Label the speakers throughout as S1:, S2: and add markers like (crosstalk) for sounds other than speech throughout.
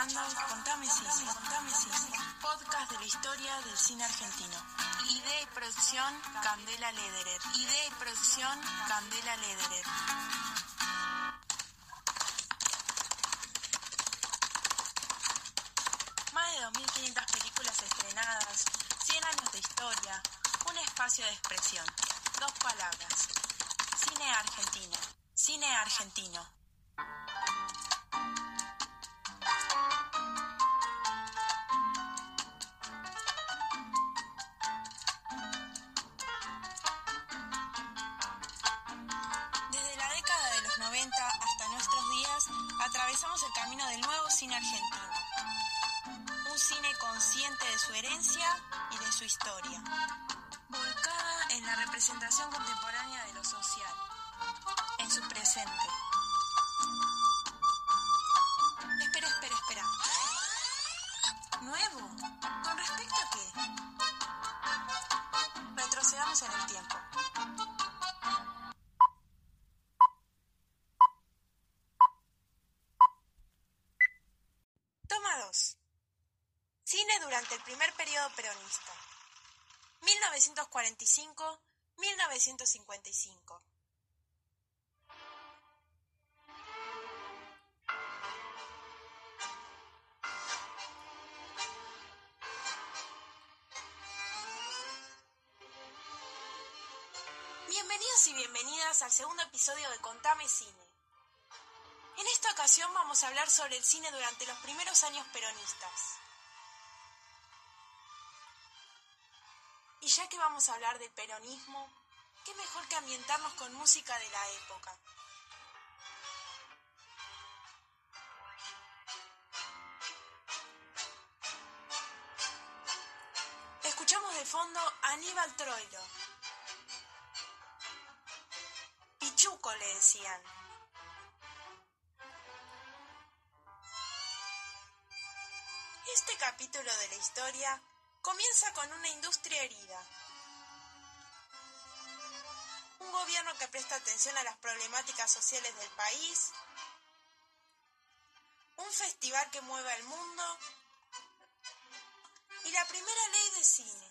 S1: escuchando Contame Cine, Contame Cine, podcast de la historia del cine argentino. Idea y producción Candela Lederer. Idea y producción Candela Lederer. Más de 2.500 películas estrenadas, 100 años de historia, un espacio de expresión, dos palabras. Cine argentino. Cine argentino. Cine argentino. Un cine consciente de su herencia y de su historia. Volcada en la representación contemporánea de lo social. En su presente. Espera, espera, espera. ¿Nuevo? ¿Con respecto a qué? Retrocedamos en el tiempo. Durante el primer periodo peronista. 1945-1955. Bienvenidos y bienvenidas al segundo episodio de Contame Cine. En esta ocasión vamos a hablar sobre el cine durante los primeros años peronistas. Vamos a hablar del peronismo, qué mejor que ambientarnos con música de la época. Escuchamos de fondo a Aníbal Troilo. Pichuco le decían. Este capítulo de la historia comienza con una industria herida. Un gobierno que presta atención a las problemáticas sociales del país. Un festival que mueve al mundo. Y la primera ley de cine.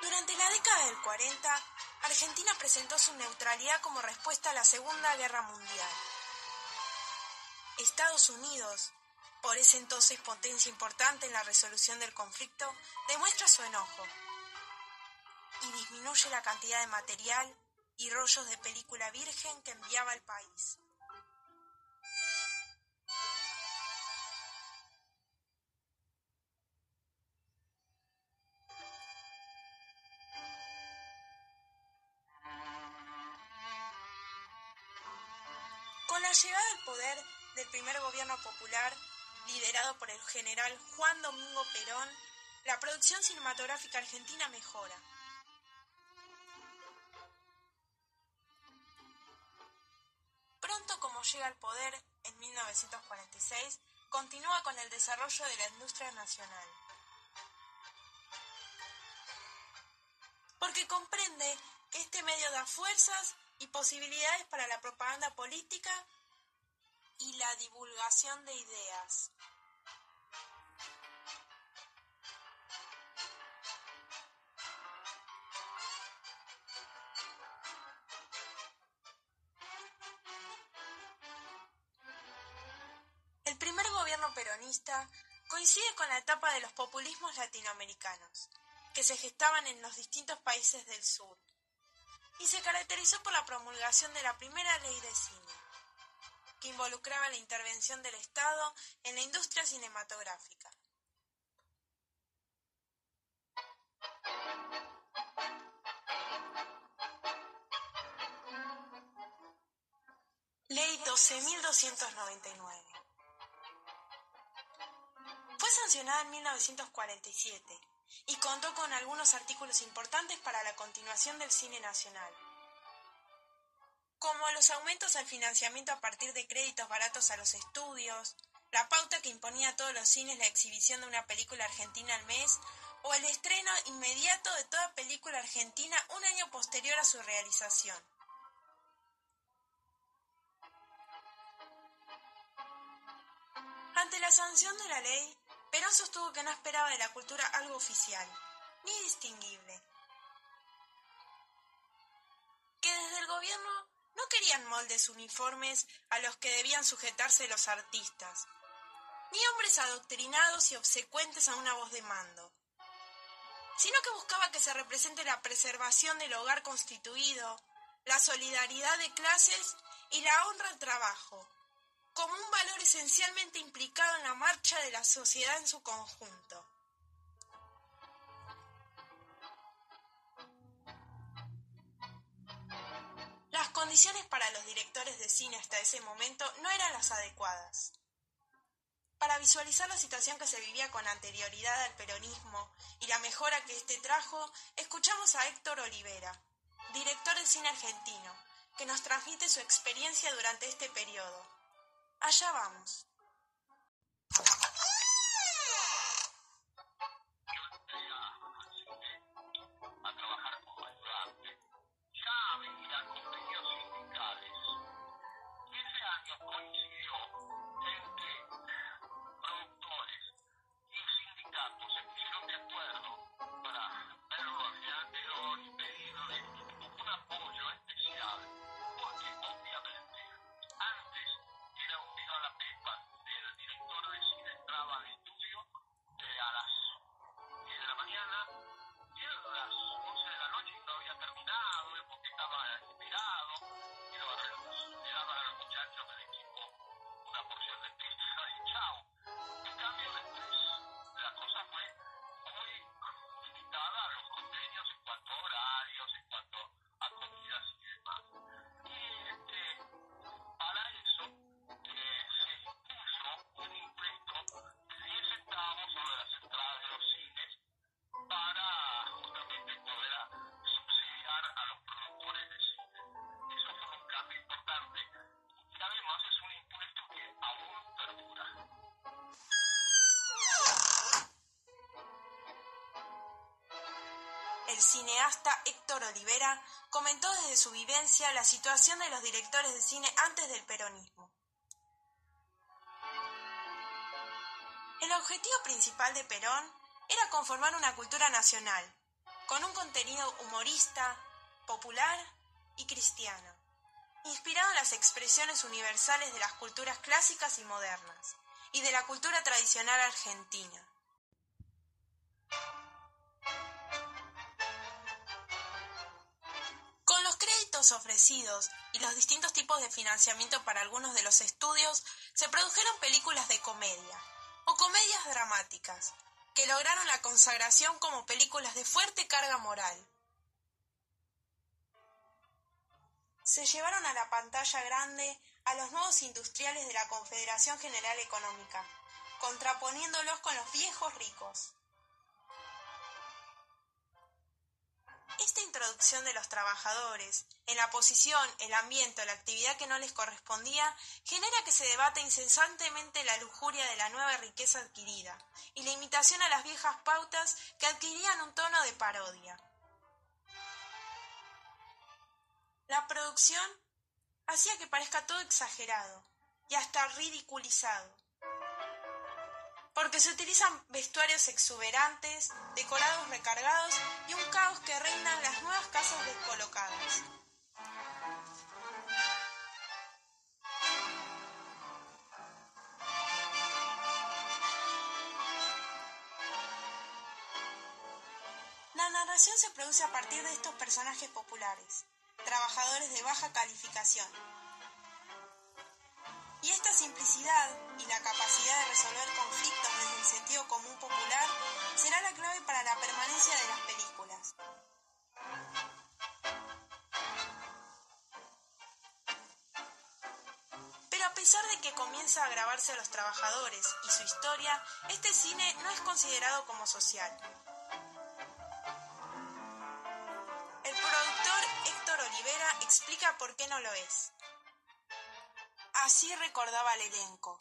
S1: Durante la década del 40, Argentina presentó su neutralidad como respuesta a la Segunda Guerra Mundial. Estados Unidos, por ese entonces potencia importante en la resolución del conflicto, demuestra su enojo y disminuye la cantidad de material y rollos de película virgen que enviaba al país. Con la llegada al poder del primer gobierno popular, liderado por el general Juan Domingo Perón, la producción cinematográfica argentina mejora. Pronto como llega al poder, en 1946, continúa con el desarrollo de la industria nacional. Porque comprende que este medio da fuerzas y posibilidades para la propaganda política y la divulgación de ideas. El primer gobierno peronista coincide con la etapa de los populismos latinoamericanos, que se gestaban en los distintos países del sur, y se caracterizó por la promulgación de la primera ley de cine involucraba la intervención del Estado en la industria cinematográfica. Ley 12.299. Fue sancionada en 1947 y contó con algunos artículos importantes para la continuación del cine nacional como los aumentos al financiamiento a partir de créditos baratos a los estudios, la pauta que imponía a todos los cines la exhibición de una película argentina al mes o el estreno inmediato de toda película argentina un año posterior a su realización. Ante la sanción de la ley, Perón sostuvo que no esperaba de la cultura algo oficial, ni distinguible, que desde el gobierno no querían moldes uniformes a los que debían sujetarse los artistas, ni hombres adoctrinados y obsecuentes a una voz de mando, sino que buscaba que se represente la preservación del hogar constituido, la solidaridad de clases y la honra al trabajo, como un valor esencialmente implicado en la marcha de la sociedad en su conjunto. Condiciones para los directores de cine hasta ese momento no eran las adecuadas. Para visualizar la situación que se vivía con anterioridad al peronismo y la mejora que éste trajo, escuchamos a Héctor Olivera, director de cine argentino, que nos transmite su experiencia durante este periodo. Allá vamos. Cineasta Héctor Olivera comentó desde su vivencia la situación de los directores de cine antes del peronismo. El objetivo principal de Perón era conformar una cultura nacional, con un contenido humorista, popular y cristiano, inspirado en las expresiones universales de las culturas clásicas y modernas, y de la cultura tradicional argentina. Ofrecidos y los distintos tipos de financiamiento para algunos de los estudios, se produjeron películas de comedia o comedias dramáticas, que lograron la consagración como películas de fuerte carga moral. Se llevaron a la pantalla grande a los nuevos industriales de la Confederación General Económica, contraponiéndolos con los viejos ricos. Esta introducción de los trabajadores en la posición, el ambiente o la actividad que no les correspondía genera que se debata incesantemente la lujuria de la nueva riqueza adquirida y la imitación a las viejas pautas que adquirían un tono de parodia. La producción hacía que parezca todo exagerado y hasta ridiculizado porque se utilizan vestuarios exuberantes, decorados recargados y un caos que reina en las nuevas casas descolocadas. La narración se produce a partir de estos personajes populares, trabajadores de baja calificación, y esta simplicidad y la capacidad de resolver conflictos desde el sentido común popular será la clave para la permanencia de las películas. Pero a pesar de que comienza a grabarse a los trabajadores y su historia, este cine no es considerado como social. El productor Héctor Olivera explica por qué no lo es. Así recordaba el elenco.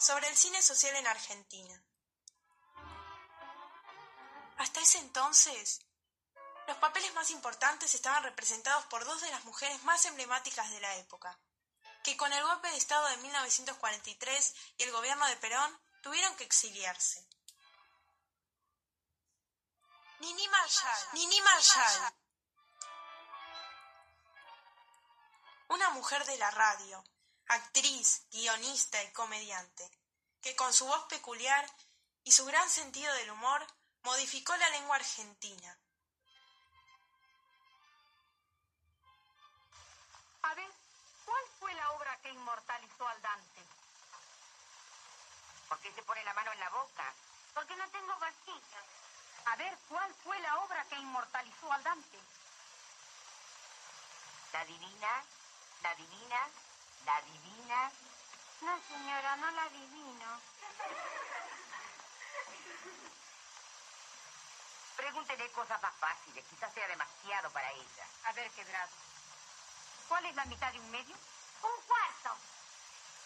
S1: Sobre el cine social en Argentina. Hasta ese entonces, los papeles más importantes estaban representados por dos de las mujeres más emblemáticas de la época, que con el golpe de Estado de 1943 y el gobierno de Perón tuvieron que exiliarse. Nini Marshall. Nini Marshall. Una mujer de la radio, actriz, guionista y comediante, que con su voz peculiar y su gran sentido del humor modificó la lengua argentina.
S2: A ver, ¿cuál fue la obra que inmortalizó al Dante?
S3: ¿Por qué se pone la mano en la boca?
S2: Porque no tengo bolsillo. A ver, ¿cuál fue la obra que inmortalizó al Dante?
S3: ¿La divina? ¿La divina? ¿La divina?
S2: No, señora, no la adivino.
S3: Pregúntele cosas más fáciles, quizás sea demasiado para ella.
S2: A ver, quebrado. ¿Cuál es la mitad de un medio?
S4: Un cuarto.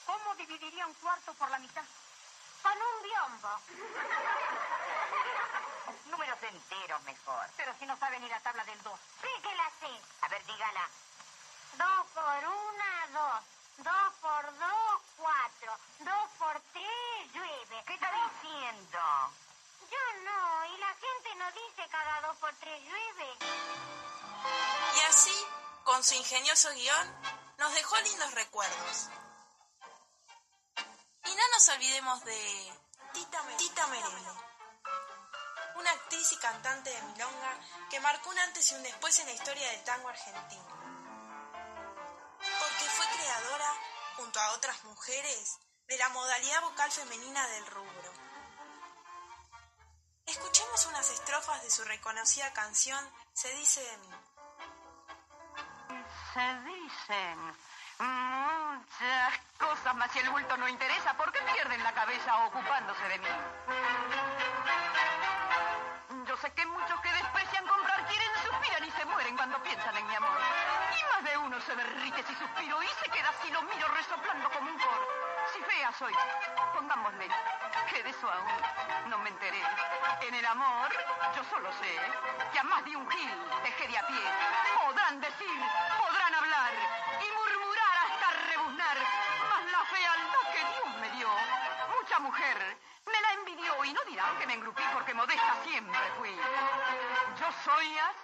S2: ¿Cómo dividiría un cuarto por la mitad?
S4: Con un biombo. (laughs)
S3: Números enteros mejor.
S2: Pero si no sabe ni la tabla del 2.
S4: Sí que la sé.
S3: A ver, dígala.
S4: Dos por una, dos. Dos por dos, cuatro. Dos por tres, llueve.
S3: ¿Qué está diciendo?
S4: Yo no, y la gente no dice cada dos por tres llueve.
S1: Y así, con su ingenioso guion, nos dejó lindos recuerdos. Y no nos olvidemos de Tita, Tita Merelo, una actriz y cantante de milonga que marcó un antes y un después en la historia del tango argentino. Junto a otras mujeres, de la modalidad vocal femenina del rubro. Escuchemos unas estrofas de su reconocida canción Se dice de mí.
S2: Se dicen muchas cosas, mas si el bulto no interesa, ¿por qué pierden la cabeza ocupándose de mí? Yo sé que muchos que que de eso aún no me enteré. En el amor, yo solo sé que a más de un gil dejé de a pie. Podrán decir, podrán hablar y murmurar hasta rebuznar, mas la fealdad que Dios me dio, mucha mujer me la envidió y no dirán que me engrupí porque modesta siempre fui. Yo soy así.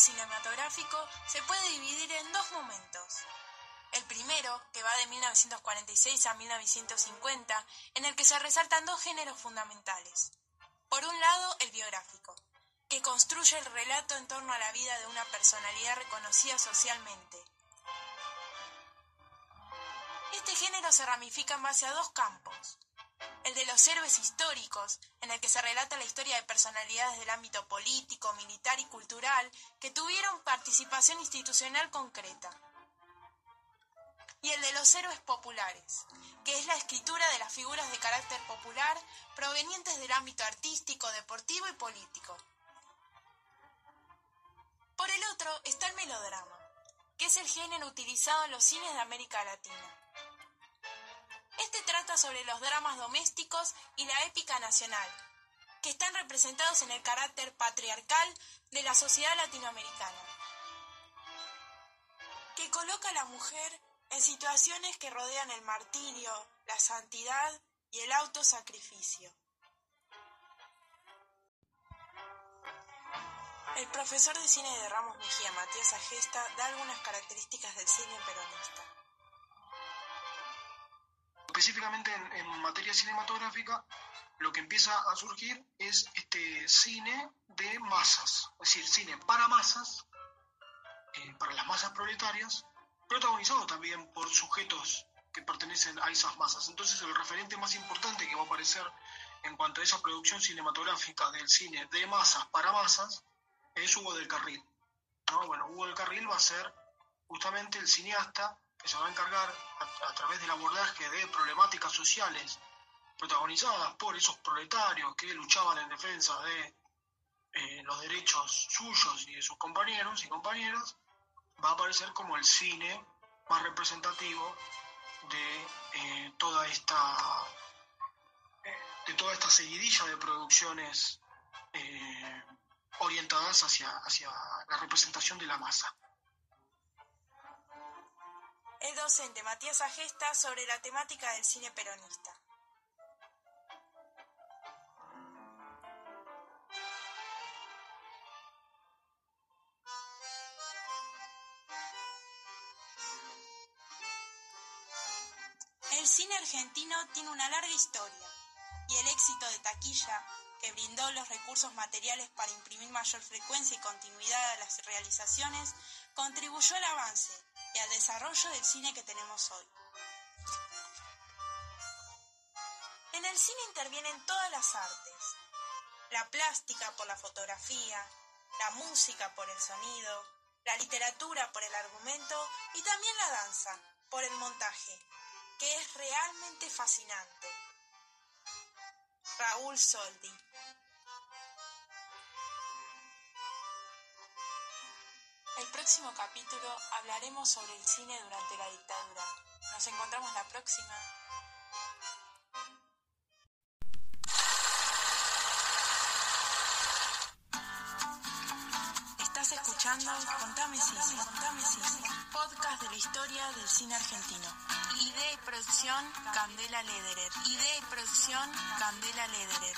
S1: Cinematográfico se puede dividir en dos momentos. El primero, que va de 1946 a 1950, en el que se resaltan dos géneros fundamentales. Por un lado, el biográfico, que construye el relato en torno a la vida de una personalidad reconocida socialmente. Este género se ramifica en base a dos campos. El de los héroes históricos, en el que se relata la historia de personalidades del ámbito político, militar y cultural que tuvieron participación institucional concreta. Y el de los héroes populares, que es la escritura de las figuras de carácter popular provenientes del ámbito artístico, deportivo y político. Por el otro está el melodrama, que es el género utilizado en los cines de América Latina. Este trata sobre los dramas domésticos y la épica nacional, que están representados en el carácter patriarcal de la sociedad latinoamericana, que coloca a la mujer en situaciones que rodean el martirio, la santidad y el autosacrificio. El profesor de cine de Ramos Mejía, Matías Agesta, da algunas características del cine peronista.
S5: Específicamente en, en materia cinematográfica, lo que empieza a surgir es este cine de masas, es decir, cine para masas, eh, para las masas proletarias, protagonizado también por sujetos que pertenecen a esas masas. Entonces el referente más importante que va a aparecer en cuanto a esa producción cinematográfica del cine de masas para masas es Hugo del Carril. ¿no? Bueno, Hugo del Carril va a ser justamente el cineasta que se va a encargar a, a través del abordaje de problemáticas sociales protagonizadas por esos proletarios que luchaban en defensa de eh, los derechos suyos y de sus compañeros y compañeras, va a aparecer como el cine más representativo de eh, toda esta de toda esta seguidilla de producciones eh, orientadas hacia, hacia la representación de la masa.
S1: Es docente Matías Agesta sobre la temática del cine peronista. El cine argentino tiene una larga historia y el éxito de taquilla, que brindó los recursos materiales para imprimir mayor frecuencia y continuidad a las realizaciones, contribuyó al avance y al desarrollo del cine que tenemos hoy. En el cine intervienen todas las artes, la plástica por la fotografía, la música por el sonido, la literatura por el argumento y también la danza por el montaje, que es realmente fascinante. Raúl Soldi. Próximo capítulo hablaremos sobre el cine durante la dictadura. Nos encontramos la próxima. Estás escuchando Contame Cine, Contame Cine, podcast de la historia del cine argentino. Idea y producción Candela Lederer. Idea y producción Candela Lederer.